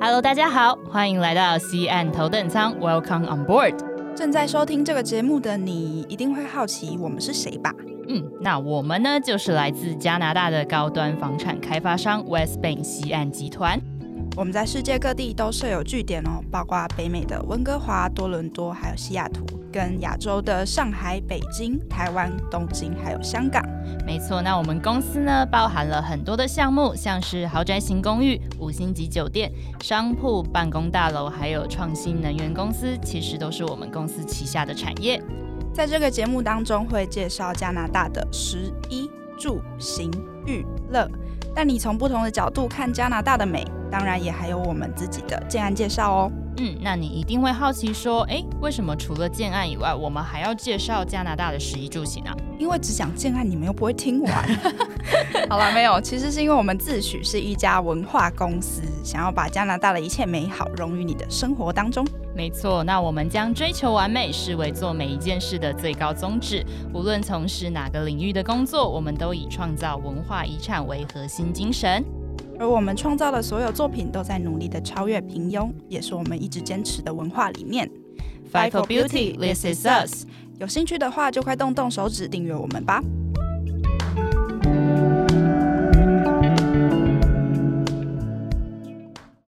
Hello，大家好，欢迎来到西岸头等舱，Welcome on board。正在收听这个节目的你，一定会好奇我们是谁吧？嗯，那我们呢，就是来自加拿大的高端房产开发商 West Bank 西岸集团。我们在世界各地都设有据点哦，包括北美的温哥华、多伦多，还有西雅图，跟亚洲的上海、北京、台湾、东京，还有香港。没错，那我们公司呢，包含了很多的项目，像是豪宅型公寓、五星级酒店、商铺、办公大楼，还有创新能源公司，其实都是我们公司旗下的产业。在这个节目当中，会介绍加拿大的十一住行娱乐，但你从不同的角度看加拿大的美。当然，也还有我们自己的建案介绍哦。嗯，那你一定会好奇说，哎，为什么除了建案以外，我们还要介绍加拿大的十一住行呢？因为只讲建案，你们又不会听完。好了，没有，其实是因为我们自诩是一家文化公司，想要把加拿大的一切美好融于你的生活当中。没错，那我们将追求完美视为做每一件事的最高宗旨。无论从事哪个领域的工作，我们都以创造文化遗产为核心精神。而我们创造的所有作品都在努力的超越平庸，也是我们一直坚持的文化理念。Fight for beauty, this is us。有兴趣的话，就快动动手指订阅我们吧。